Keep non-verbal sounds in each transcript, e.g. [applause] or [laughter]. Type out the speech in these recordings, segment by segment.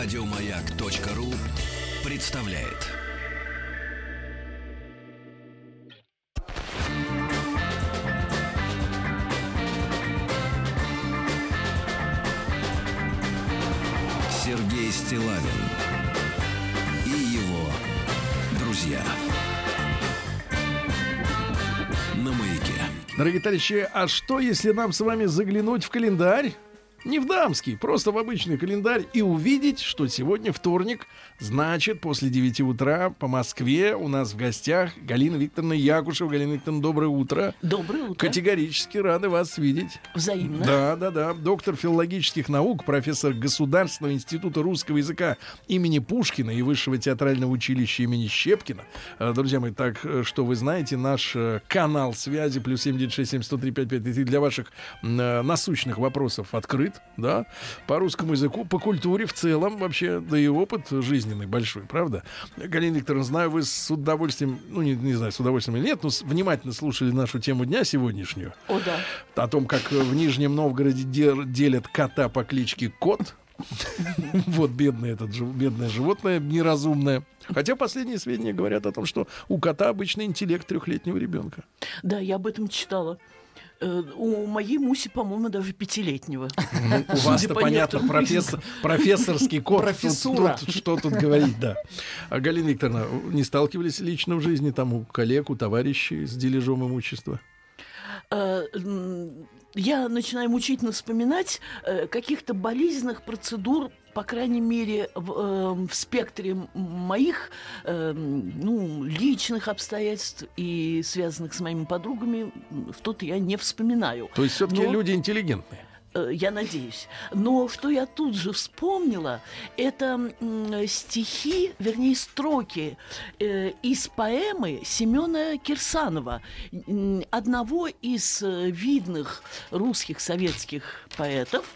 Радиомаяк.ру представляет. Сергей Стилавин и его друзья. На маяке. Дорогие товарищи, а что если нам с вами заглянуть в календарь? Не в дамский, просто в обычный календарь и увидеть, что сегодня вторник, значит, после 9 утра по Москве у нас в гостях Галина Викторовна Якушева. Галина Викторовна, доброе утро. Доброе утро. Категорически рады вас видеть. Взаимно. Да, да, да. Доктор филологических наук, профессор Государственного института русского языка имени Пушкина и Высшего театрального училища имени Щепкина. Э, Друзья мои, так э, что вы знаете, наш э, канал связи плюс 7967 для ваших насущных вопросов открыт, да, по русскому языку, по культуре в целом вообще, да и опыт жизненный большой, правда? Галина Викторовна, знаю, вы с удовольствием, ну, не, не знаю, с удовольствием или нет, но внимательно слушали нашу тему дня сегодняшнюю О, да. о том, как в Нижнем Новгороде де- делят кота по кличке Кот. [laughs] Вот бедное этот жив- бедное животное неразумное. Хотя последние сведения говорят о том, что у кота обычный интеллект трехлетнего ребенка. Да, я об этом читала. Э, У моей Муси, по-моему, даже пятилетнего. [laughs] Ну, у вас-то понятно, профессорский кот. Тут- Профессура. тут что тут говорить, да. А, Галина Викторовна, не сталкивались лично в жизни там у коллег, у товарищей с дележом имущества? Э, Я начинаю мучительно вспоминать э, каких-то болезненных процедур, по крайней мере, в, э, в спектре моих э, ну, личных обстоятельств и связанных с моими подругами, в тот я не вспоминаю. То есть все-таки Но- люди интеллигентные. Э, Я надеюсь. Но что я тут же вспомнила, это стихи, вернее, строки э, из поэмы Семена Кирсанова, одного из э, видных русских советских поэтов.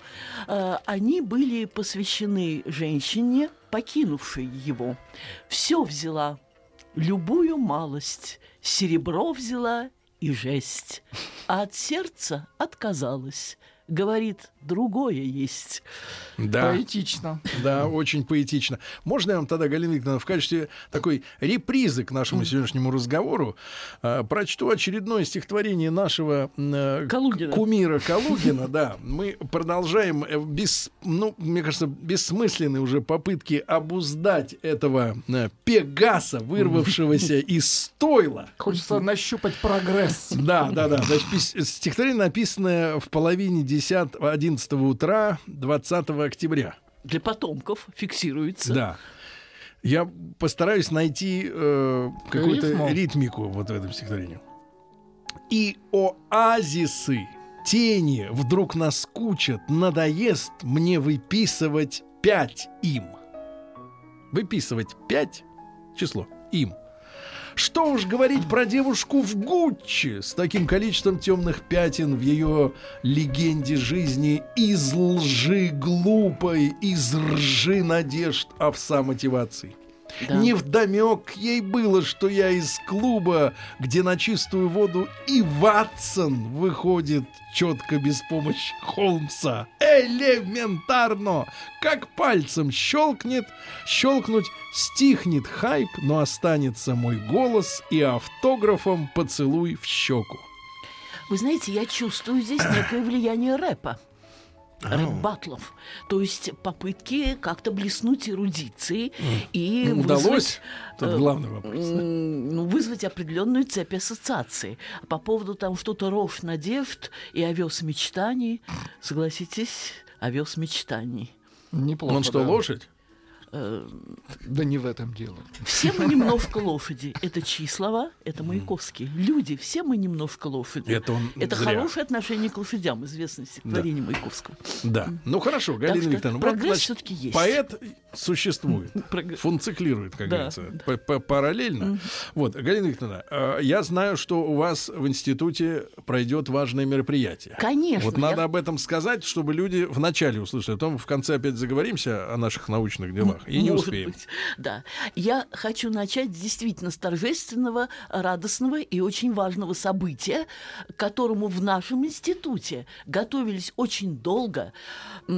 Они были посвящены женщине, покинувшей его. Все взяла, любую малость, серебро взяла и жесть, а от сердца отказалась. Говорит, другое есть. Да. Поэтично. Да, очень поэтично. Можно я вам тогда, Галина Викторовна, в качестве такой репризы к нашему сегодняшнему разговору э, прочту очередное стихотворение нашего э, Калугина. кумира Калугина. Да, мы продолжаем э, без, ну, мне кажется, бессмысленные уже попытки обуздать этого э, Пегаса, вырвавшегося [laughs] из стойла. Хочется нащупать прогресс. Да, да, да. Значит, стихотворение написанное в половине 10 11 утра 20 октября. Для потомков фиксируется. Да. Я постараюсь найти э, какую-то ритмику вот в этом стихотворении. И оазисы, тени вдруг наскучат, надоест мне выписывать пять им. Выписывать пять число им. Что уж говорить про девушку в Гуччи с таким количеством темных пятен в ее легенде жизни из лжи глупой, из ржи надежд овса мотиваций. Да. Невдомек ей было, что я из клуба, где на чистую воду и Ватсон выходит четко без помощи Холмса. Элементарно! Как пальцем щелкнет, щелкнуть стихнет хайп, но останется мой голос и автографом поцелуй в щеку. Вы знаете, я чувствую здесь некое влияние рэпа. Рэп-батлов. То есть попытки как-то блеснуть эрудицией и Ну, Удалось? вызвать, Тут э, главный вопрос. ну, вызвать определенную цепь ассоциаций. По поводу там что-то рожь надежд и овес мечтаний, согласитесь, овес мечтаний. Неплохо. Он что, да. лошадь? Э, Да не в этом дело. Все мы немножко лошади. Это чьи слова? Это Маяковский. Люди, все мы немножко лошади. Это он Это зря. хорошее отношение к лошадям, известное стихотворение Маяковского. Да. Ну хорошо, Галина что Викторовна. вот, прогресс значит, всё-таки есть. Поэт существует. [laughs] Прогресс. Функциклирует, как Да. говорится, п- п- параллельно. Вот, Галина Викторовна, э, я знаю, что у вас в институте пройдет важное мероприятие. Конечно, Вот надо я- об этом сказать, чтобы люди вначале услышали. А Потом в конце опять заговоримся о наших научных делах. И не Может успеем. быть, да. Я хочу начать действительно с торжественного, радостного и очень важного события, к которому в нашем институте готовились очень долго, э,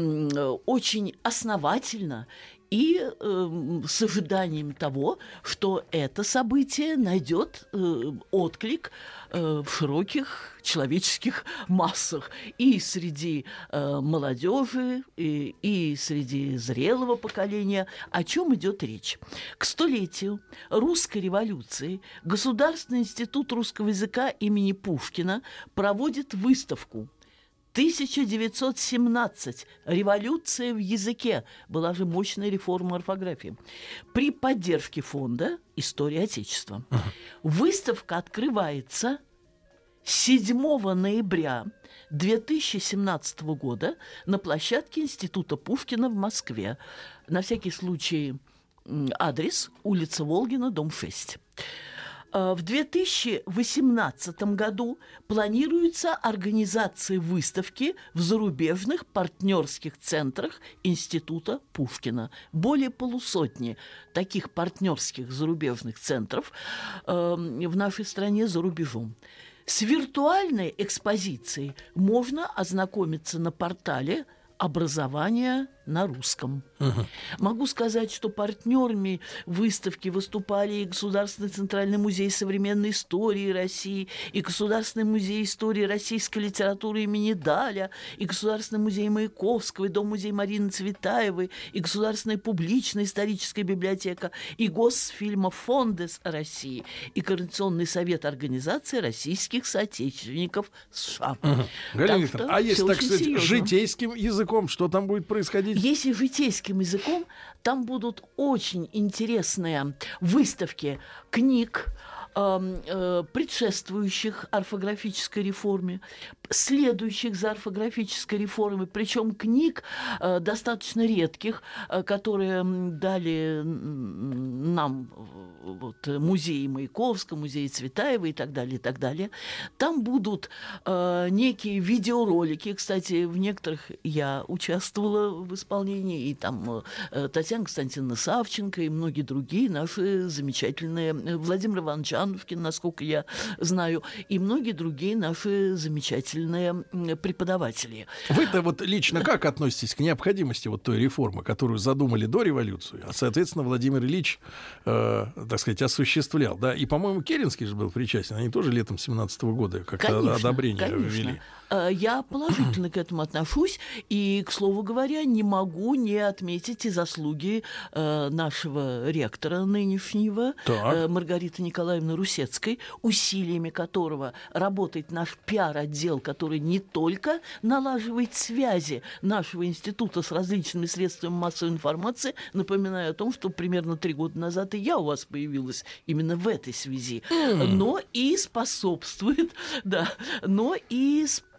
очень основательно и э, с ожиданием того, что это событие найдет э, отклик э, в широких человеческих массах и среди э, молодежи, и, и среди зрелого поколения. О чем идет речь? К столетию русской революции Государственный институт русского языка имени Пушкина проводит выставку 1917. Революция в языке. Была же мощная реформа орфографии. При поддержке фонда «История Отечества». Выставка открывается 7 ноября 2017 года на площадке Института Пушкина в Москве. На всякий случай адрес улица Волгина, дом 6. Э, в 2018 году планируется организация выставки в зарубежных партнерских центрах Института Пушкина. Более полусотни таких партнерских зарубежных центров э, в нашей стране за рубежом. С виртуальной экспозицией можно ознакомиться на портале образования на русском. Угу. Могу сказать, что партнерами выставки выступали и Государственный Центральный музей современной истории России, и Государственный музей истории российской литературы имени Даля, и Государственный музей Маяковского, и Дом-музей Марины Цветаевой, и Государственная публичная историческая библиотека, и Госфильмофондес России, и Координационный совет организации российских соотечественников США. Угу. Галина Викторовна, а если, так сказать, серьезно. житейским языком, что там будет происходить? Если житейским языком, там будут очень интересные выставки книг, предшествующих орфографической реформе, следующих за орфографической реформой, причем книг э, достаточно редких, э, которые дали нам вот, музей Маяковского, музей Цветаева и так далее, и так далее. Там будут э, некие видеоролики. Кстати, в некоторых я участвовала в исполнении, и там э, Татьяна Константиновна Савченко и многие другие наши замечательные, э, Владимир Иванович Анушкин, насколько я знаю, и многие другие наши замечательные преподаватели. Вы-то вот лично как относитесь к необходимости вот той реформы, которую задумали до революции, а, соответственно, Владимир Ильич э, так сказать, осуществлял, да, и, по-моему, Керенский же был причастен, они тоже летом 17 -го года как-то одобрение конечно. ввели. Э, я положительно к этому отношусь, и, к слову говоря, не могу не отметить и заслуги э, нашего ректора нынешнего, так. Маргариты Николаевны Русецкой, усилиями которого работает наш пиар-отдел, который не только налаживает связи нашего института с различными средствами массовой информации, напоминаю о том, что примерно три года назад и я у вас появилась именно в этой связи, mm. но и способствует, [laughs] да, но и способствует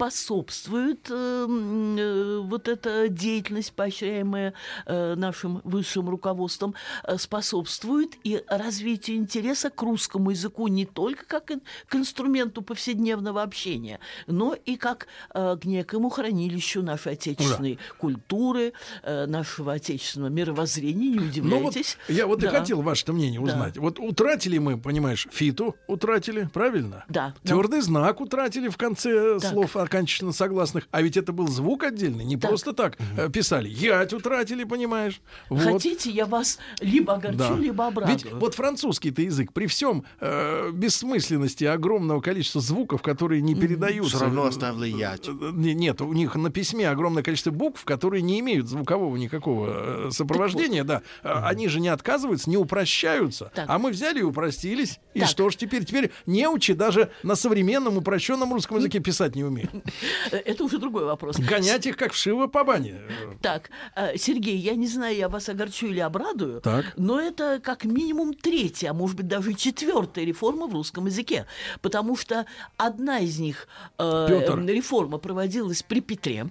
э, э, вот эта деятельность, поощряемая э, нашим высшим руководством, э, способствует и развитию интереса к русскому языку не только как к инструменту повседневного общения, но и как к некому хранилищу нашей отечественной да. культуры, нашего отечественного мировоззрения, не удивляйтесь. Ну, вот я вот да. и хотел ваше мнение узнать узнать. Вот утратили мы, понимаешь, фиту утратили, правильно? Да. Твердый да. знак утратили в конце так. слов окончательно согласных. А ведь это был звук отдельный, не так. просто так угу. писали. Ять утратили, понимаешь? Вот. Хотите, я вас либо огорчу, да. либо обрадую. Ведь вот французский-то язык при всем э, бессмысленности огромного количества звуков, которые не передаются. Все равно оставили ять. Э, нет, у них на письме огромное количество букв, которые не имеют звукового никакого сопровождения, так да. Угу. Они же не отказываются, не упрощаются. Так. А мы взяли и упростились. И так. что ж теперь? Теперь неучи даже на современном упрощенном русском языке писать не умеют. [laughs] Это уже другой вопрос. Гонять их как вшиво по бане. Так, э, Сергей, я не знаю, я вас огорчу или обрадую, так. но это как минимум третья, а может быть даже четвертая реформа в русском языке. Потому что одна из них, э, реформа, проводилась при Петре,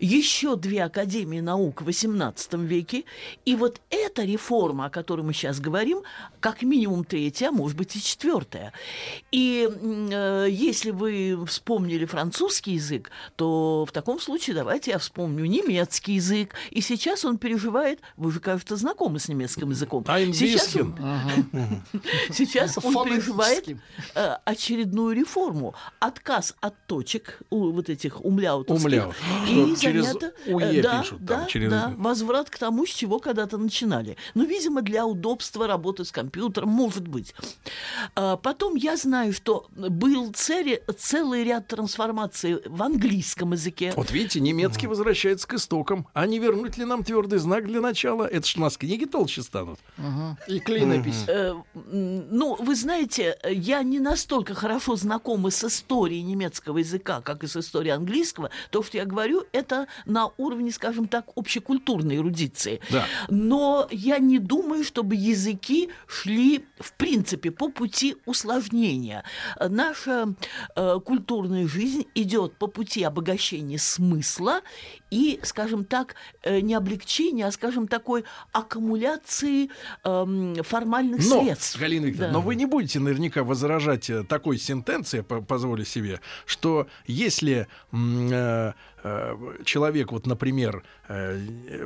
еще две академии наук в XVIII веке, и вот эта реформа, о которой мы сейчас говорим, как минимум третья, а может быть и четвертая. И э, если вы вспомнили французский русский язык, то в таком случае давайте я вспомню немецкий язык. И сейчас он переживает, вы же, кажется, знакомы с немецким языком. Ein [laughs] Сейчас он, bisschen. сейчас он переживает э, очередную реформу. Отказ от точек, у, вот этих умляутовских. Умляут. И занято... Э, да, пишут там, да, через- да, возврат к тому, с чего когда-то начинали. Ну, видимо, для удобства работы с компьютером, может быть. А, Потом я знаю, что был цели- целый ряд трансформаций в английском языке. Вот видите, немецкий возвращается к истокам. А не вернуть ли нам твердый знак для начала? Это ж у нас книги толще станут. Мгм. И клинопись. Э, м, Ну, вы знаете, я не настолько хорошо знакома с историей немецкого языка, как и с историей английского. То, что я говорю, это на уровне, скажем так, общекультурной эрудиции. Да. Но я не думаю, чтобы языки шли, в принципе, по пути усложнения. Э, Наша э, культурная жизнь идет по пути обогащения смысла и, скажем так, э, не облегчения, а, скажем, такой аккумуляции эм, формальных Но, средств. Галина Викторовна, Да. но вы не будете наверняка возражать э, такой сентенции, по- позволю себе, что если э, э, человек, вот, например,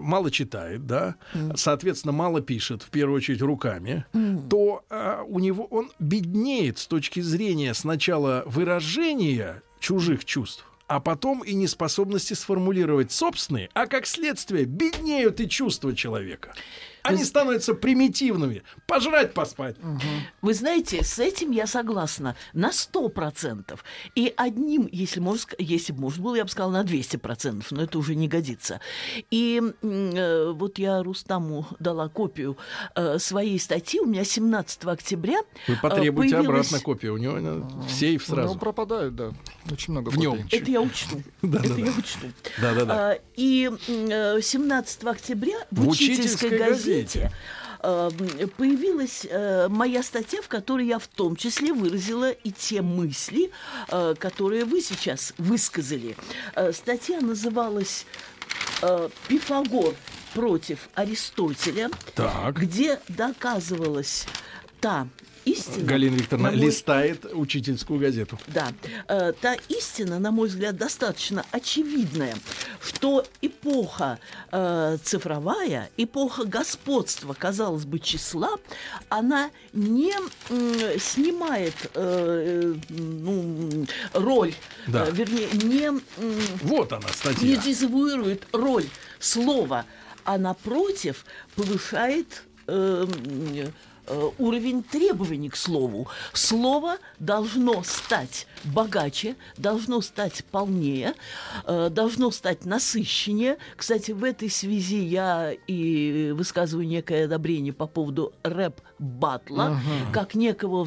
мало читает, да, соответственно, мало пишет, в первую очередь руками, то э, у него он беднеет с точки зрения сначала выражения чужих чувств, а потом и неспособности сформулировать собственные, а как следствие беднеют и чувства человека. Они становятся примитивными. Пожрать, поспать. Вы знаете, с этим я согласна на 100%. И одним, если, можно, если бы можно было, я бы сказала на 200%, но это уже не годится. И э, вот я Рустаму дала копию э, своей статьи. У меня 17 октября Вы э, потребуйте появилась- обратно копию. У него э, в сейф Ну, сразу. пропадают, да. Очень много В копий. Это я учту. [laughs] Это я учту. Да-да-да. А, И м, э, 17 октября в, В учительской, учительской газете, газете. э, м, появилась э, моя статья, в которой я в том числе выразила и те мысли, э, которые вы сейчас высказали. Э, Статья называлась «Пифагор против Аристотеля», Так. где доказывалась та истина... Галина Викторовна на мой листает учительскую газету. да, Э, та истина, на мой взгляд, достаточно очевидная, что эпоха э, цифровая, эпоха господства, казалось бы, числа, она не м, снимает э, э, ну, роль, Да. э, вернее, не, м, Вот она, не статья. дезавуирует роль слова, а напротив повышает э, э, уровень требований к слову. Слово должно стать богаче, должно стать полнее, э, должно стать насыщеннее. Кстати, в этой связи я и высказываю некое одобрение по поводу рэп-батла, как некого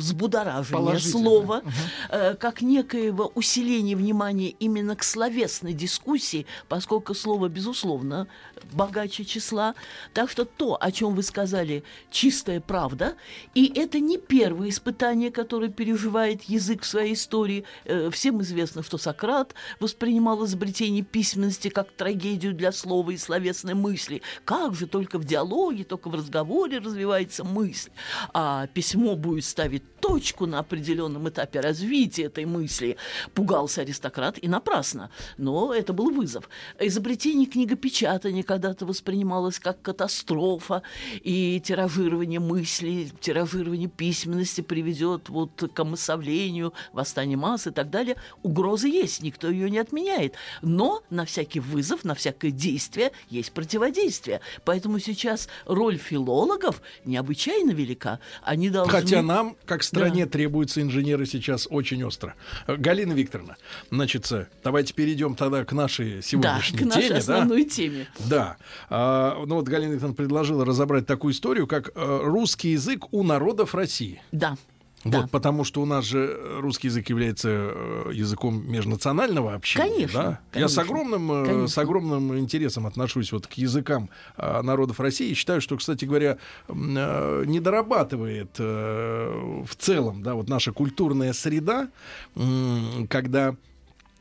Положительно. слова, э, как некоего усиления внимания именно к словесной дискуссии, поскольку слово, безусловно, богаче числа. Так что то, о чем вы сказали, чистая правда. И это не первое испытание, которое переживает язык в своей истории. Э, Всем известно, что Сократ воспринимал изобретение письменности как трагедию для слова и словесной мысли. Как же только в диалоге, только в разговоре развивается мысль. А письмо будет ставить точку на определенном этапе развития этой мысли. Пугался аристократ и напрасно. Но это был вызов. Изобретение книгопечатания когда-то воспринималось как катастрофа, и тиражирование мыслей, тиражирование письменности приведет вот к омассовлению, восстанию масс и так далее. Угроза есть, никто ее не отменяет. Но на всякий вызов, на всякое действие есть противодействие. Поэтому сейчас роль филологов необычайно велика. Они должны... Хотя нам, как стране, требуются инженеры сейчас очень остро. Галина Викторовна, значит, э, давайте перейдем тогда к нашей Да, сегодняшней к нашей теме. да? основной теме. Да. А, ну вот Галина Викторовна предложила разобрать такую историю, как э, русский язык у народов России. Да. Вот, потому что у нас же э, русский язык является э, языком межнационального общения. Конечно, да? Я с конечно, огромным, э, с конечно. огромным интересом отношусь вот к языкам народов России. И считаю, что, кстати говоря, не дорабатывает в целом да, вот наша культурная среда, когда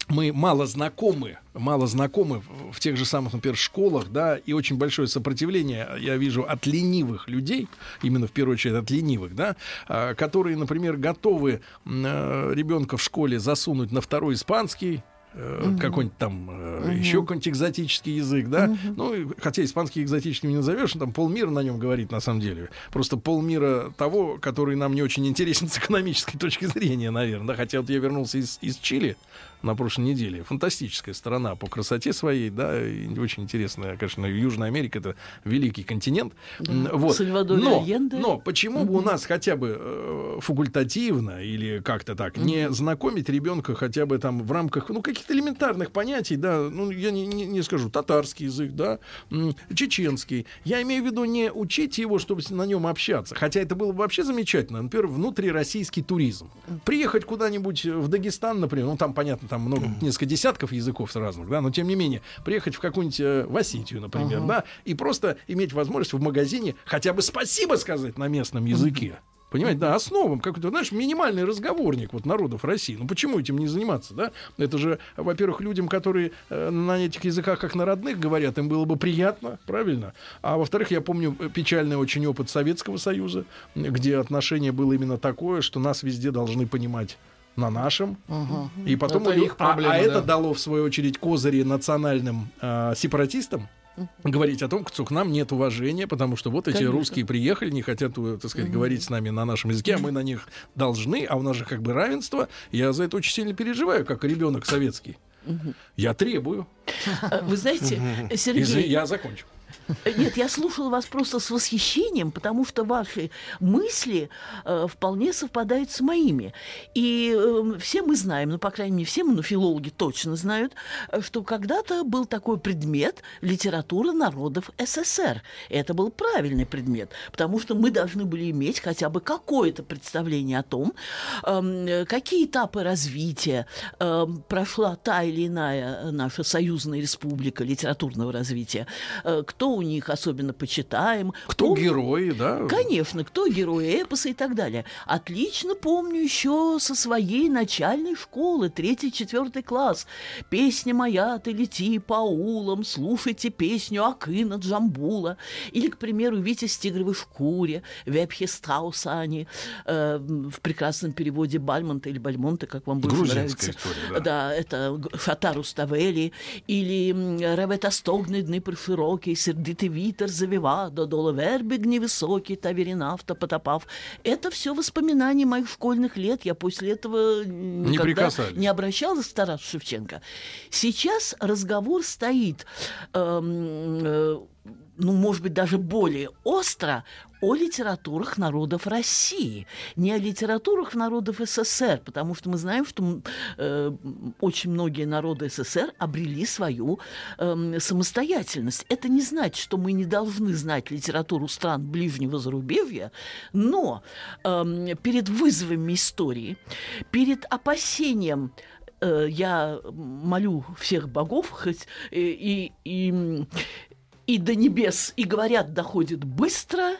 мы мало знакомы, мало знакомы в- тех же самых, например, школах, да, и очень большое сопротивление я вижу от ленивых людей, именно в первую очередь от ленивых, да, а, которые, например, готовы э, ребенка в школе засунуть на второй испанский, э, какой-нибудь там э, еще какой-нибудь экзотический язык, да. Ну, и хотя испанский экзотическим не назовешь, там полмира на нем говорит на самом деле. Просто полмира того, который нам не очень интересен с экономической точки зрения, наверное. Да? Хотя вот я вернулся из, из Чили на прошлой неделе. Фантастическая страна по красоте своей, да, и очень интересная, конечно, Южная Америка это великий континент. М, Вот. Сальвадор Но, Альенде. но почему бы у нас хотя бы э, факультативно или как-то так не знакомить ребенка хотя бы там в рамках ну каких-то элементарных понятий, да, ну я не, не, не скажу татарский язык, да, чеченский. Я имею в виду не учить его, чтобы на нем общаться, хотя это было бы вообще замечательно. Например, внутрироссийский туризм. Приехать куда-нибудь в Дагестан, например, ну там понятно, там много несколько десятков языков разных, да, но тем не менее приехать в какую-нибудь э, в Осетию, например, да, и просто иметь возможность в магазине хотя бы спасибо сказать на местном языке. Понимаете, да, основам какой-то, знаешь, минимальный разговорник вот народов России. Ну почему этим не заниматься, да? Это же, во-первых, людям, которые э, на этих языках как на родных говорят, им было бы приятно, правильно? А во-вторых, я помню э, печальный очень опыт Советского Союза, где отношение было именно такое, что нас везде должны понимать на нашем, и потом Это у них- их а- проблема, а, это да. дало в свою очередь козыри национальным э, сепаратистам говорить о том, что к нам нет уважения, потому что вот эти Конечно. русские приехали, не хотят, э, так сказать, говорить с нами на нашем языке, а мы на них должны, а у нас же как бы равенство. Я за это очень сильно переживаю, как ребенок советский. Я требую. Вы знаете, Сергей, я закончу. Нет, я слушала вас просто с восхищением, потому что ваши мысли э, вполне совпадают с моими. И э, все мы знаем, ну, по крайней мере, все мы, ну, филологи точно знают, э, что когда-то был такой предмет литература народов СССР. Это был правильный предмет, потому что мы должны были иметь хотя бы какое-то представление о том, э, какие этапы развития эм, прошла та или иная наша союзная республика литературного развития, э, кто у них особенно почитаем, Кто Помню- герои, да? Конечно, кто герои эпоса и так далее. Отлично помню еще со своей начальной школы, третий, четвертый класс. Песня моя, ты лети по аулам, слушайте песню Акына Джамбула. Или, к примеру, Витязь в тигровой шкуре, Вепхе Страусани, э, в прекрасном переводе Бальмонта или Бальмонта, как вам больше Грузинская нравится. история, да. Да, это Шатару Ставелі, или «Ревета стогне дни приширокий, сердитий вітер завіва, додолу верби невысокий, та вірінавта потопав». Это все воспоминания моих школьных лет. Я после этого м, Не никогда прикасались. не обращалась к Тарасу Шевченко. Сейчас разговор стоит, эм, э, ну, может быть, даже более остро о литературах народов России, не о литературах народов СССР, потому что мы знаем, что э, очень многие народы СССР обрели свою эм, самостоятельность. Это не значит, что мы не должны знать литературу стран ближнего зарубежья, но эм, перед вызовами истории, перед опасением э, я молю всех богов, хоть э, и, и, и до небес, и говорят, доходит быстро.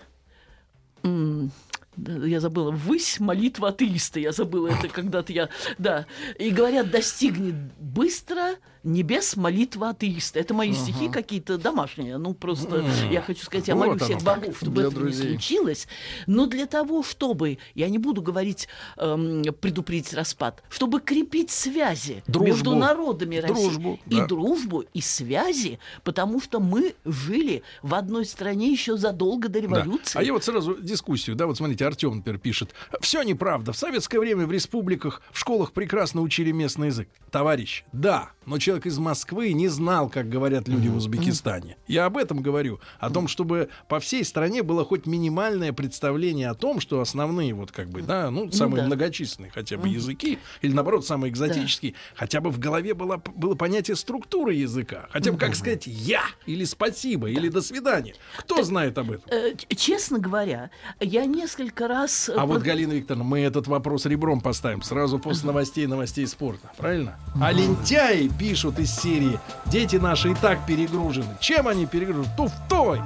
Я забыла, высь молитва атеиста. Я забыла это когда-то я... Да. И говорят, достигнет быстро небес молитва атеиста. Это мои стихи какие-то домашние. Ну, просто я хочу сказать, я Вот молю всех богов, чтобы это друзей. не случилось. Но для того, чтобы, я не буду говорить, эм, предупредить распад, чтобы крепить связи Дружбу. между народами России. Дружбу, И да. дружбу, и связи, потому что мы жили в одной стране еще задолго до Да. революции. А я вот сразу дискуссию, да, вот смотрите, Артем, например, пишет. Все неправда. В советское время в республиках, в школах прекрасно учили местный язык. Товарищ, да, но человек из Москвы не знал, как говорят люди в Узбекистане. Я об этом говорю. О том, чтобы по всей стране было хоть минимальное представление о том, что основные вот как бы, да, ну, самые да. многочисленные хотя бы языки, или наоборот, самые экзотические, хотя бы в голове было, было понятие структуры языка. Хотя бы как сказать «я» или «спасибо» или «до свидания». Кто знает об этом? Э, Честно говоря, я несколько раз... э, А вот, Галина Викторовна, мы этот вопрос ребром поставим сразу после новостей новостей спорта. Правильно? А лентяи пишут из серии «Дети наши и так перегружены». Чем они перегружены? Туфтой!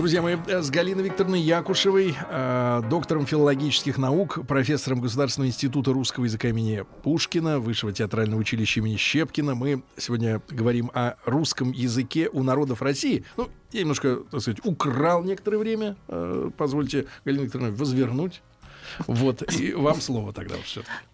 Друзья. Мои, э, с Галиной Викторовной Якушевой, э, доктором филологических наук, профессором Государственного института русского языка имени Пушкина, Высшего театрального училища имени Щепкина, мы сегодня говорим о русском языке у народов России. Ну, я немножко, так сказать, украл некоторое время. Э, позвольте, Галина Викторовна, возвернуть. Вот, и вам слово тогда все Э,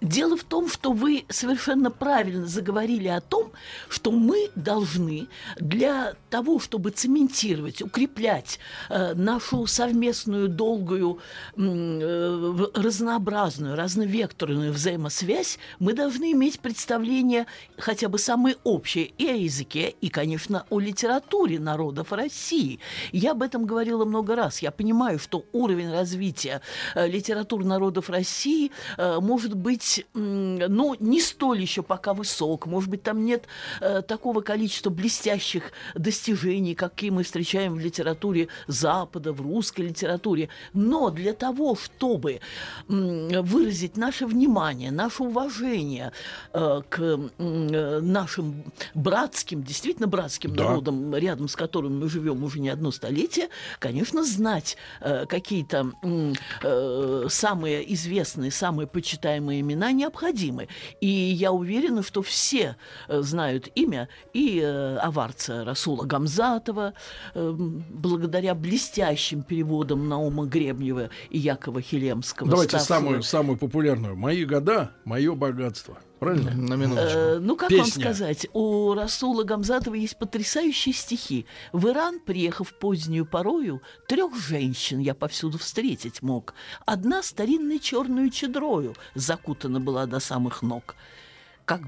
дело в том, что вы совершенно правильно заговорили о том, что мы должны для того, чтобы цементировать, укреплять э, нашу совместную долгую, э, разнообразную, разновекторную взаимосвязь, мы должны иметь представление хотя бы самое общее и о языке, и, конечно, о литературе народов России. Я об этом говорила много раз. Я понимаю, что уровень развития литературы народов России может быть, ну, не столь еще пока высок. Может быть, там нет э, такого количества блестящих достижений, какие мы встречаем в литературе Запада, в русской литературе. Но для того, чтобы э, выразить наше внимание, наше уважение э, к э, нашим братским, действительно братским да. народам, рядом с которыми мы живем уже не одно столетие, конечно, знать э, какие-то э, самые известные, самые почитаемые знакомые имена необходимы. И я уверена, что все э, знают имя и э, аварца Расула Гамзатова, э, благодаря блестящим переводам Наума Гребнева и Якова Хилемского. Давайте ставшего... самую, самую популярную. «Мои года, мое богатство». Правильно? На минуточку. Э, ну, как Песня. вам сказать, у Расула Гамзатова есть потрясающие стихи. В Иран, приехав позднюю порою, трех женщин я повсюду встретить мог. Одна старинной черную чедрою закутана была до самых ног. Как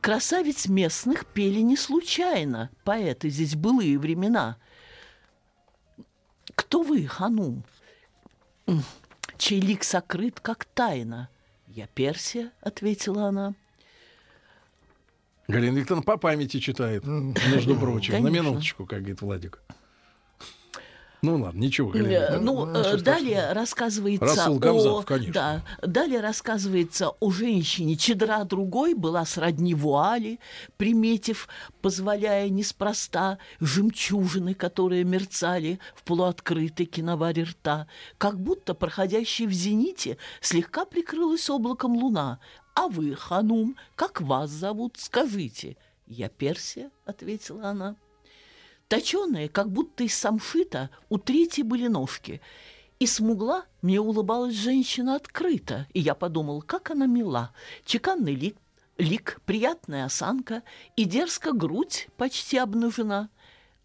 красавиц местных пели не случайно, поэты здесь былые времена. Кто вы, Ханум? Чей лик сокрыт, как тайна – «Я Персия», — ответила она. Галина Викторовна по памяти читает, между прочим. Конечно. На минуточку, как говорит Владик. Ну ладно, ничего. Галина, ну, ну э, далее рассказывается Расул Гамзатов, о, конечно. Да, далее рассказывается о женщине, чедра другой была сродни вуали, приметив, позволяя неспроста жемчужины, которые мерцали в полуоткрытой киноваре рта, как будто проходящей в зените слегка прикрылась облаком луна. А вы, ханум, как вас зовут, скажите? Я Персия, ответила она. Точеные, как будто из самшита, у третьей были ножки. И смугла мне улыбалась женщина открыто, и я подумал, как она мила. Чеканный лик, лик, приятная осанка, и дерзко грудь почти обнажена.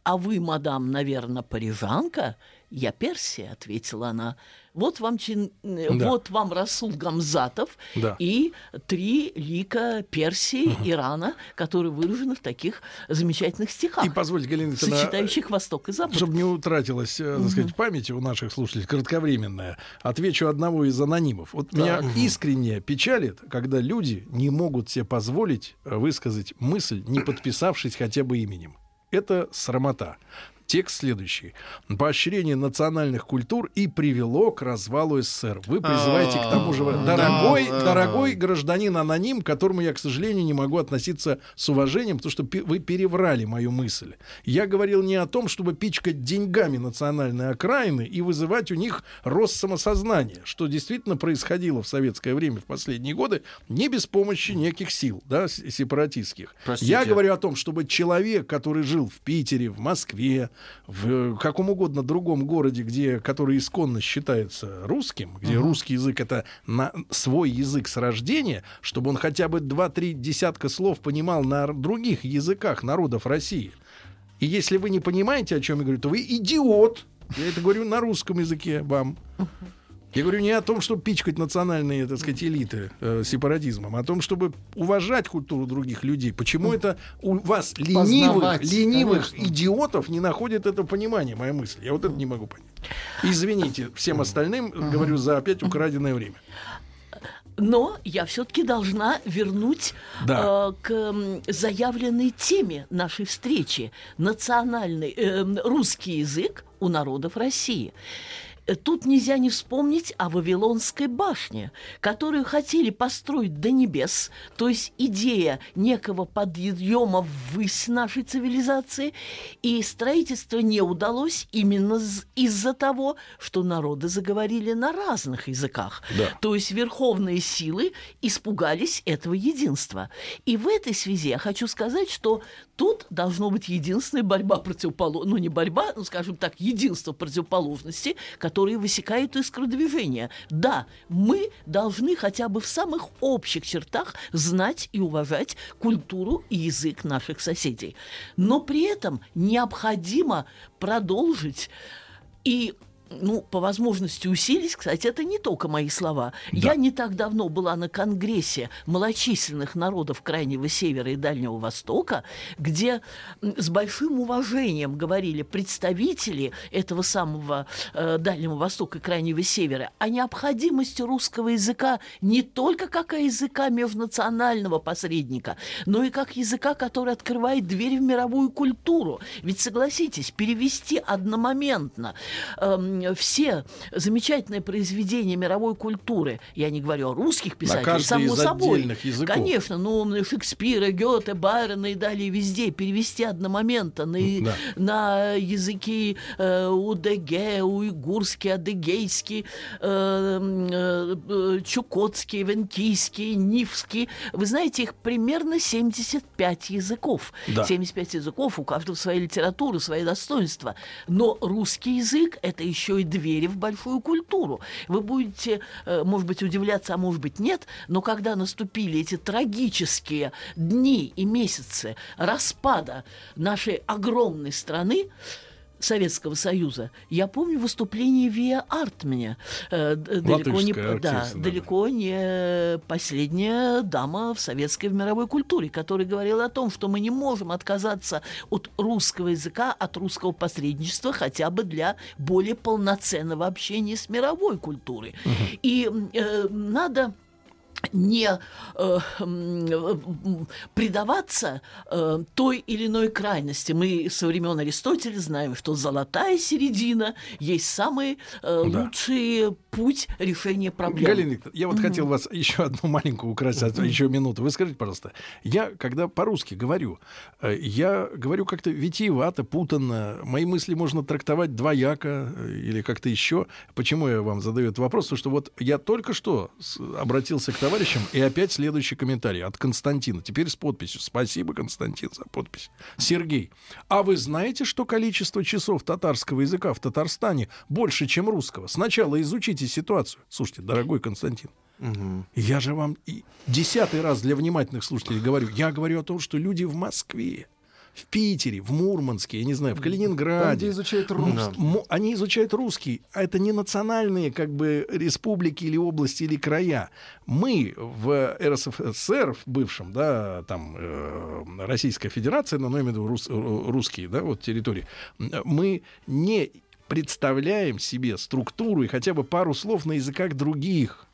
«А вы, мадам, наверное, парижанка?» «Я Персия», — ответила она. Вот вам, чин... Э, да. вот вам Расул Гамзатов да. и три лика Персии, угу. Ирана, которые выражены в таких замечательных стихах. И позвольте, Галина сочетающих Восток и Запад. Чтобы не утратилась, угу. так сказать, память у наших слушателей, кратковременная, отвечу одного из анонимов. Вот так. меня искренне печалит, когда люди не могут себе позволить высказать мысль, не подписавшись хотя бы именем. Это срамота. Текст следующий. Поощрение национальных культур и привело к развалу СССР. Вы призываете к тому же... Дорогой, дорогой гражданин аноним, к которому я, к сожалению, не могу относиться с уважением, потому что вы переврали мою мысль. Я говорил не о том, чтобы пичкать деньгами национальные окраины и вызывать у них рост самосознания, что действительно происходило в советское время в последние годы, не без помощи неких сил, да, сепаратистских. Простите. Я говорю о том, чтобы человек, который жил в Питере, в Москве, в каком угодно другом городе, где, который исконно считается русским, где uh-huh. русский язык это на, свой язык с рождения, чтобы он хотя бы два-три десятка слов понимал на других языках народов России. И если вы не понимаете, о чем я говорю, то вы идиот. Я это говорю на русском языке вам. Uh-huh. Я говорю не о том, чтобы пичкать национальные, так сказать, элиты э, сепаратизмом, а о том, чтобы уважать культуру других людей. Почему это у вас ленивых, ленивых идиотов не находит это понимание, моя мысль? Я вот это не могу понять. Извините всем остальным, говорю, за опять украденное время. Но я все-таки должна вернуть да. э, к заявленной теме нашей встречи национальный э, русский язык у народов России. Тут нельзя не вспомнить о Вавилонской башне, которую хотели построить до небес, то есть идея некого подъема ввысь нашей цивилизации, и строительство не удалось именно из-за того, что народы заговорили на разных языках. Да. То есть верховные силы испугались этого единства. И в этой связи я хочу сказать, что тут должно быть единственная борьба противоположности, ну не борьба, ну скажем так, единство противоположности, которые высекают искру движения. Да, мы должны хотя бы в самых общих чертах знать и уважать культуру и язык наших соседей. Но при этом необходимо продолжить и ну, по возможности усилить, кстати, это не только мои слова. Я не так давно была на конгрессе малочисленных народов Крайнего Севера и Дальнего Востока, где с большим уважением говорили представители этого самого э, Дальнего Востока и Крайнего Севера о необходимости русского языка не только как языка межнационального посредника, но и как языка, который открывает двери в мировую культуру. Ведь согласитесь, перевести одномоментно эм, все замечательные произведения мировой культуры, я не говорю о русских писателях, само из собой, языков. конечно, ну Шекспира, Гёте, Байрона и далее везде перевести одномоментно на, Да. на языки э, УДГ, уйгурский, адыгейский, э, э, э, чукотский, венкийский, нивский. Вы знаете, их примерно 75 языков. Да. 75 языков, у каждого своя литература, свои достоинства. Но русский язык – это еще и двери в большую культуру. Вы будете, э, может быть, удивляться, а может быть, нет, но когда наступили эти трагические дни и месяцы распада нашей огромной страны, Советского Союза. Я помню выступление Виа Артменя. э, далеко не, Латышская да, да. далеко не последняя дама в советской в мировой культуре, которая говорила о том, что мы не можем отказаться от русского языка, от русского посредничества хотя бы для более полноценного общения с мировой культурой. И э, надо не э, предаваться э, той или иной крайности. Мы со времен Аристотеля знаем, что золотая середина есть самый э, Да. лучший путь решения проблем. Галина Викторовна, я вот хотел вас еще одну маленькую украсть, а то еще минуту. Вы скажите, пожалуйста, я, когда по-русски говорю, э, я говорю как-то витиевато, путанно, мои мысли можно трактовать двояко э, или как-то еще. Почему я вам задаю этот вопрос? Потому что вот я только что обратился к товарищам, и опять следующий комментарий от Константина. Теперь с подписью. Спасибо, Константин, за подпись. Сергей, а вы знаете, что количество часов татарского языка в Татарстане больше, чем русского? Сначала изучите ситуацию. Слушайте, дорогой Константин, я же вам десятый раз для внимательных слушателей говорю. Я говорю о том, что люди в Москве, в Питере, в Мурманске, я не знаю, в Там, где Калининграде. изучают м, русский. Они изучают русский, а это не национальные как бы республики или области или края. Мы в РСФСР, в бывшем, да, там э, Российская Федерация, но ну, я имею в виду рус- э, русские, да, вот территории, мы не представляем себе структуру и хотя бы пару слов на языках других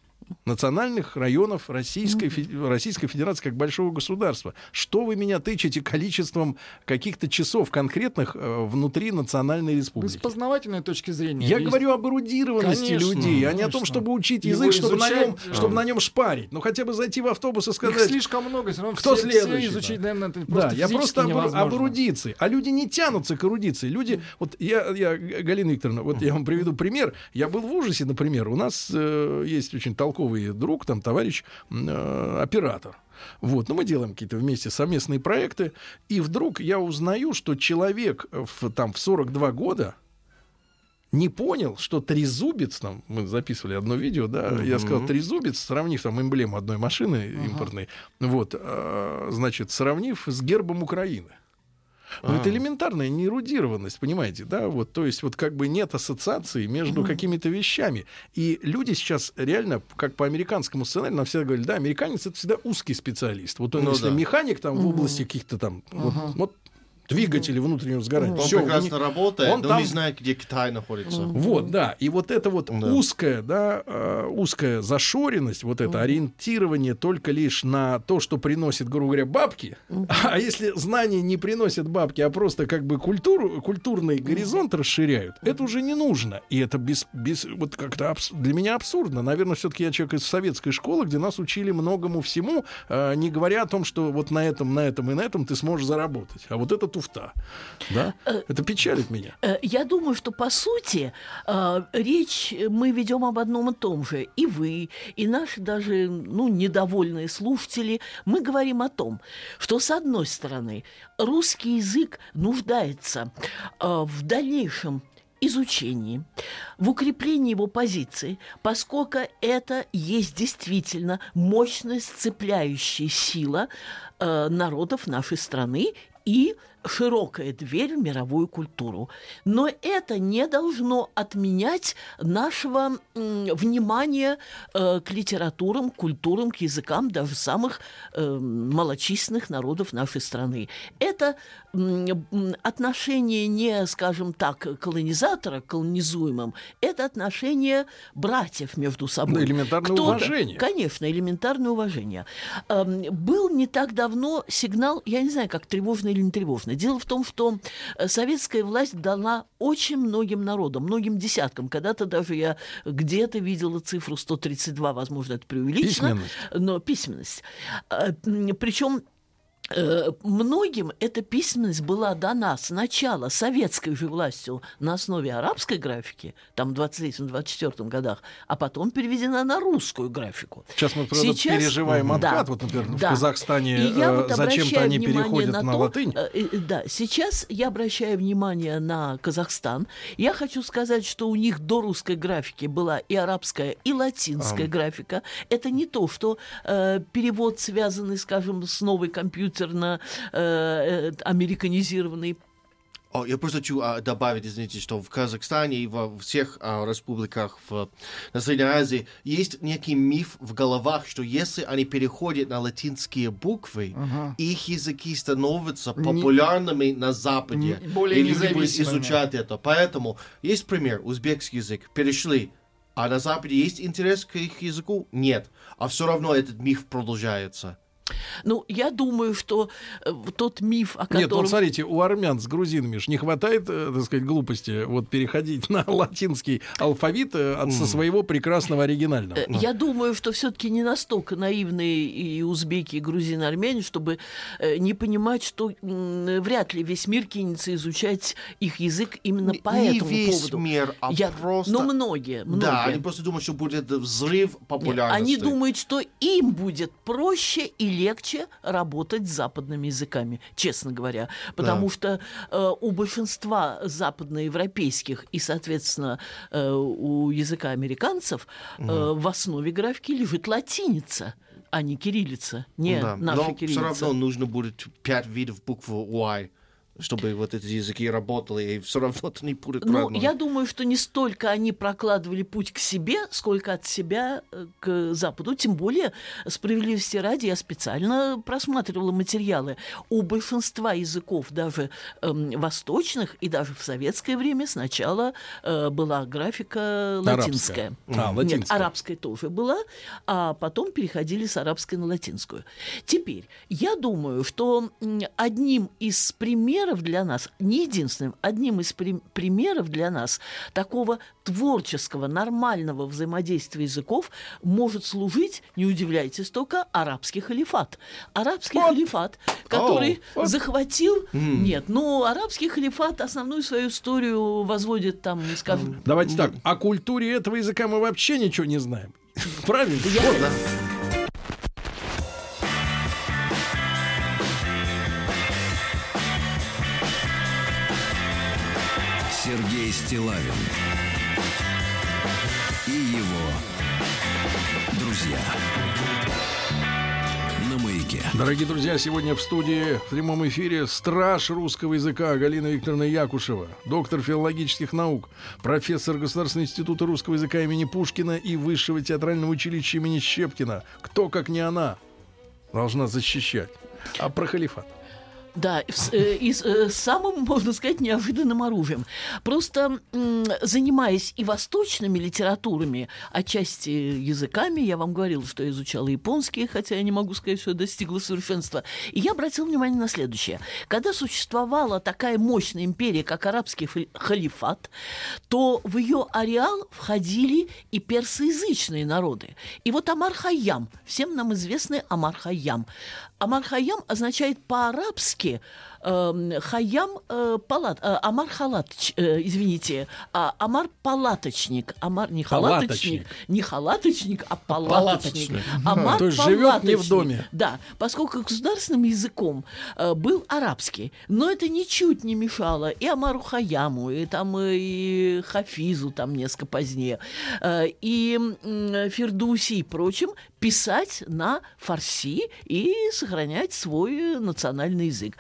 национальных районов Российской, Фе- Российской Федерации как большого государства. Что вы меня тычете количеством каких-то часов конкретных э, внутри национальной Вы республики? с познавательной точки зрения. Я есть- говорю об эрудированности Конечно, людей, а не о том, конечно. чтобы учить Его язык, чтобы на, нем, да. чтобы на нем шпарить. Ну, хотя бы зайти в автобус и Их сказать... слишком много, все равно Кто все, следующий, все изучить, да? наверное, это Да, просто я физически просто об, об эрудиции. А люди не тянутся к эрудиции. Люди, вот я, я, Галина Викторовна, вот я вам приведу пример. Я был в ужасе, например. У нас э, есть очень толковый друг, там товарищ, э, оператор. Вот, ну мы делаем какие-то вместе совместные проекты, и вдруг я узнаю, что человек в, там в 42 года не понял, что трезубец, там, мы записывали одно видео, да, я сказал трезубец, сравнив там эмблему одной машины импортной, вот, э, значит, сравнив с гербом Украины. Ну, это элементарная неэрудированность, понимаете, да, вот, то есть вот как бы нет ассоциации между какими-то вещами. И люди сейчас реально, как по американскому сценарию, нам всегда говорили, да, американец это всегда узкий специалист. Вот он, Ну если да. механик там в области каких-то там, вот, вот двигатели внутреннего сгорания. Он вы прекрасно не- работает, он но там- не знает, где Китай находится. Вот, да. И вот эта вот Да. узкая, да, э, узкая зашоренность, вот это ориентирование только лишь на то, что приносит, грубо говоря, бабки. [laughs] А если знания не приносят бабки, а просто как бы культуру, культурный горизонт расширяют, это уже не нужно. И это без, без вот как-то абс- для меня абсурдно. Наверное, все-таки я человек из советской школы, где нас учили многому всему, э, не говоря о том, что вот на этом, на этом и на этом ты сможешь заработать. А вот это туфта. Да? Это печалит меня. Э, Я думаю, что по сути э, речь мы ведем об одном и том же. И вы, и наши даже ну, недовольные слушатели. Мы говорим о том, что с одной стороны русский язык нуждается э, в дальнейшем изучении, в укреплении его позиции, поскольку это есть действительно мощная сцепляющая сила э, народов нашей страны и широкая дверь в мировую культуру. Но это не должно отменять нашего м, внимания э, к литературам, к культурам, к языкам даже самых э, малочисленных народов нашей страны. Это м, отношение не, скажем так, колонизатора к колонизуемым, это отношение братьев между собой. Да, элементарное Кто-то- уважение. Конечно, элементарное уважение. Эм, Был не так давно сигнал, я не знаю, как тревожный или не тревожный. Дело в том, что э, советская власть дала очень многим народам, многим десяткам. Когда-то даже я где-то видела цифру 132, возможно, это преувеличено. Письменность. Но письменность. Причем э, многим эта письменность была дана сначала советской же властью на основе арабской графики, там в 23-24 годах, а потом переведена на русскую графику. Сейчас мы, правда, Сейчас- переживаем Да. откат. Вот, например, в Да. Казахстане И я э, вот зачем-то они переходят на, то, латынь. э, э, да, сейчас я обращаю внимание на Казахстан. Я хочу сказать, что у них до русской графики была и арабская, и латинская графика. Это не то, что э, перевод, связанный, скажем, с новой компьютерно э, э, американизированный О, я просто хочу а, добавить, извините, что в Казахстане и во всех а, республиках в, на Средней Азии есть некий миф в головах, что если они переходят на латинские буквы, их языки становятся популярными на Западе. Н- более и люди будут изучать это. Поэтому есть пример, узбекский язык, перешли. А на Западе есть интерес к их языку? Нет. А все равно этот миф продолжается. Ну, я думаю, что э, тот миф, о Нет, ну котором... вот смотрите, у армян с грузинами ж не хватает, э, так сказать, глупости вот переходить [laughs] на латинский алфавит э, от со своего прекрасного оригинального. Я думаю, что все-таки не настолько наивные и узбеки, и грузины, и армяне, чтобы не понимать, что вряд ли весь мир кинется изучать их язык именно Не- по не этому весь поводу. мир, а Я- просто- Но многие, многие. Да, они просто думают, что будет взрыв Нет, популярности. Они думают, что им будет проще и легче работать с западными языками, честно говоря. Потому что э, у большинства западноевропейских и, соответственно, э, у языка американцев э, в основе графики лежит латиница, а не кириллица, не Да, наша Но все кириллица. равно нужно будет пять видов буквы Y, чтобы вот эти языки работали, и все равно это не будет Ну, родной. я думаю, что не столько они прокладывали путь к себе, сколько от себя э, к Западу. Тем более, справедливости ради, я специально просматривала материалы. У большинства языков, даже эм, восточных, и даже в советское время сначала э, была графика латинская. Арабская. А, Нет, латинская. арабская тоже была, а потом переходили с арабской на латинскую. Теперь, я думаю, что одним из примеров для нас, не единственным, одним из при- примеров для нас такого творческого, нормального взаимодействия языков может служить, не удивляйтесь только, арабский халифат. Арабский халифат, который вот. захватил... Нет, ну, арабский халифат основную свою историю возводит там, скажем... Давайте так, о культуре этого языка мы вообще ничего не знаем. [laughs] Правильно? Вот, да. Стилавин и его друзья на маяке. Дорогие друзья, сегодня в студии в прямом эфире страж русского языка Галина Викторовна Якушева, доктор филологических наук, профессор Государственного института русского языка имени Пушкина и Высшего театрального училища имени Щепкина. Кто, как не она, должна защищать? А про халифат? Да, с- э, и с э, самым, можно сказать, неожиданным оружием. Просто занимаясь и восточными литературами, отчасти языками, я вам говорила, что я изучала японский, хотя я не могу сказать, что я достигла совершенства. И я обратила внимание на следующее. Когда существовала такая мощная империя, как арабский халифат, то в ее ареал входили и персоязычные народы. И вот Амар Хайям, всем нам известный Амар Хайям. Амар Хайям означает по-арабски эм, Хайям э, палат, э, Амар халатч, э, извините, а, Амар палаточник, Амар не халаточник, не халаточник, а палаточник. Амар То есть живет не в доме. Да, поскольку государственным языком был арабский, но это ничуть не мешало и Амару Хаяму, и там и Хафизу там несколько позднее, и Фердуси и прочим писать на фарси и сохранять свой национальный язык.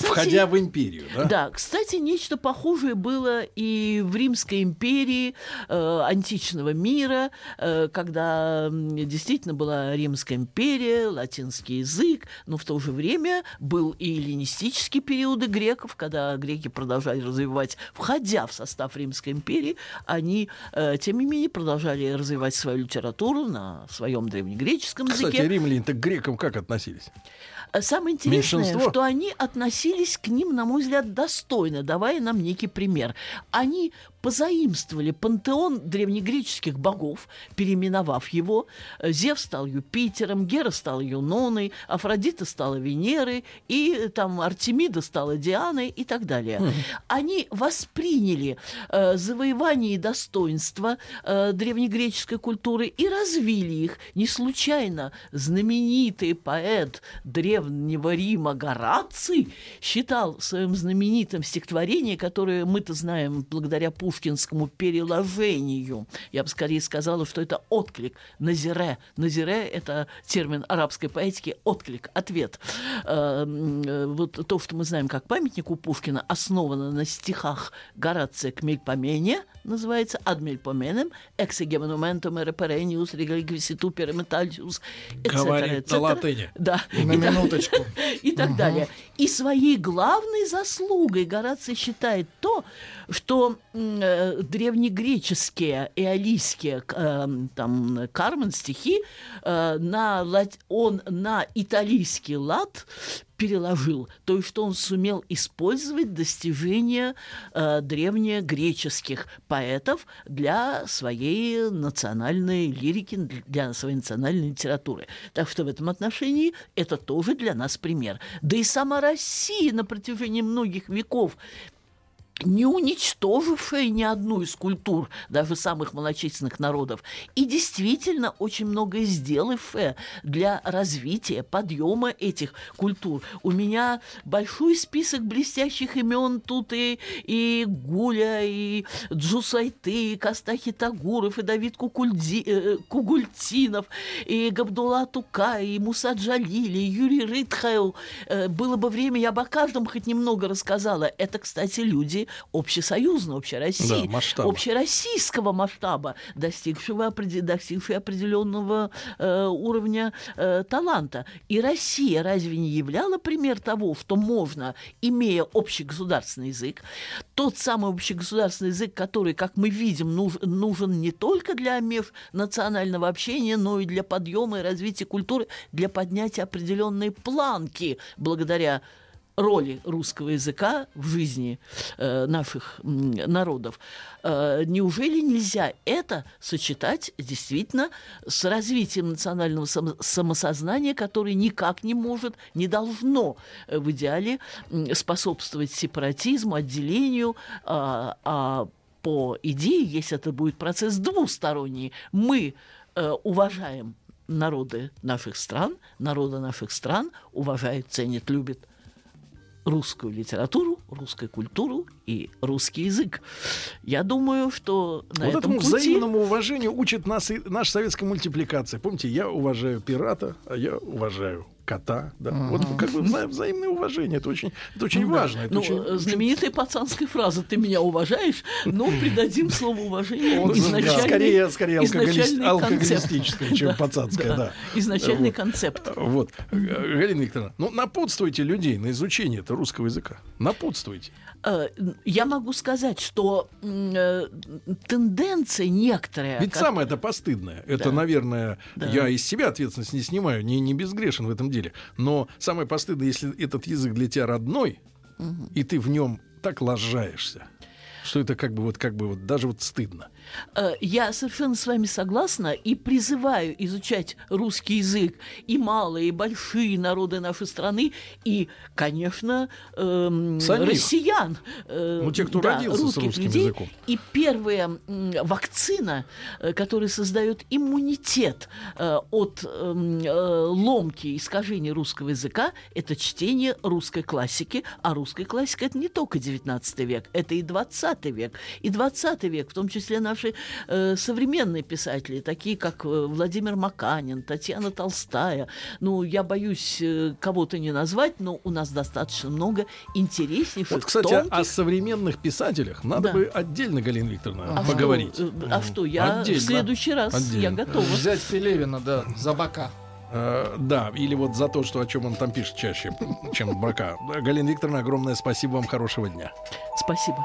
Кстати, Входя в империю, да? да, кстати, нечто похожее было и в Римской империи э, античного мира, э, когда действительно была Римская империя, латинский язык, но в то же время был и эллинистический периоды греков, когда греки продолжали развивать, входя в состав Римской империи, они, э, тем не менее, продолжали развивать свою литературу на своем древнегреческом Кстати, языке. римляне-то к грекам как относились? Самое интересное, Меньшинство? что они относились к ним, на мой взгляд, достойно, давая нам некий пример. Они позаимствовали пантеон древнегреческих богов, переименовав его. Зев стал Юпитером, Гера стала Юноной, Афродита стала Венерой, и там Артемида стала Дианой и так далее. Они восприняли э, завоевание и достоинство э, древнегреческой культуры и развили их. Не случайно знаменитый поэт древнего Рима Гораций считал в своем знаменитом стихотворении, которое мы-то знаем благодаря пушкинскому переложению. Я бы скорее сказала, что это отклик назире. Назире – это термин арабской поэтики «отклик», «ответ». Э, э, Вот то, что мы знаем как памятник у Пушкина, основано на стихах Горация к Мельпомене, называется «Ad Мельпоменем», «Exegemonumентум reperenius regalquisitu perimetalius», Говорит на латыни. Да. На так- минуточку. [laughs] и так далее. И своей главной заслугой Гораций считает то, что э, древнегреческие к- э, там Кармен стихи э, на он на италийский лад переложил, то есть что он сумел использовать достижения э, древнегреческих поэтов для своей национальной лирики, для своей национальной литературы. Так что в этом отношении это тоже для нас пример. Да и сама Россия на протяжении многих веков не уничтожившая ни одну из культур, даже самых малочисленных народов, и действительно очень многое сделавшая для развития, подъема этих культур. У меня большой список блестящих имен тут и, и Гуля, и Джусайты, и Кастахи Тагуров, и Давид Кукульди, э, Кугультинов, и Габдулла Тука, и Муса Джалили, и Юрий Ритхайл. Э, Было бы время, я бы о каждом хоть немного рассказала. Это, кстати, люди общесоюзного, общероссии, Да, масштаба. общероссийского масштаба, достигшего, достигшего определенного э, уровня э, таланта. И Россия разве не являла пример того, что можно, имея общегосударственный язык, тот самый общегосударственный язык, который, как мы видим, нуж- нужен не только для межнационального общения, но и для подъема и развития культуры, для поднятия определенной планки благодаря роли русского языка в жизни э, наших народов. Э, неужели нельзя это сочетать действительно с развитием национального само- самосознания, которое никак не может, не должно э, в идеале способствовать сепаратизму, отделению, а, а по идее, если это будет процесс двусторонний, мы э, уважаем народы наших стран, народы наших стран уважают, ценят, любят русскую литературу, русскую культуру и русский язык. Я думаю, что на вот этом этому пути... взаимному уважению учит нас и наша советская мультипликация. Помните, я уважаю пирата, а я уважаю кота. Да. Вот как бы вза- взаимное уважение. Это очень, это очень Ну да. важно. Это Ну, очень- э, знаменитая пацанская фраза «ты меня уважаешь», но придадим слово уважения Ну, изначальный, скорее, скорее изначальный алкоголистическое, чем Да, пацанское, да. Изначальный Вот. концепт. Вот. Галина Викторовна, ну напутствуйте людей на изучение этого русского языка. Напутствуйте. Э, Я могу сказать, что э, тенденция некоторая... Ведь как- самое это постыдное. Это, Да. наверное, Да. я из себя ответственность не снимаю, не, не безгрешен в этом деле. Но самое постыдное, если этот язык для тебя родной, и ты в нем так лажаешься, что это как бы вот как бы вот даже вот стыдно. Э, Я совершенно с вами согласна и призываю изучать русский язык и малые, и большие народы нашей страны, и, конечно, эм, россиян. э, Ну, те, кто да, родился с русских русским людей. языком. И первая м, вакцина, э, которая создает иммунитет э, от эм, э, ломки, искажений русского языка, это чтение русской классики. А русская классика это не только 19 век, это и 20 век. И 20 век, в том числе наши э, современные писатели, такие как э, Владимир Маканин, Татьяна Толстая. Ну, я боюсь э, кого-то не назвать, но у нас достаточно много интереснейших, Вот, кстати, тонких о современных писателях надо Да. бы отдельно, Галина Викторовна, а поговорить. Что, э, а что, я Отдельно. в следующий раз я Отдельно. готова. Взять Пелевина, да, за бока. Э, да, или вот за то, что о чем он там пишет чаще, чем брака. Галина Викторовна, огромное спасибо вам, хорошего дня. Спасибо.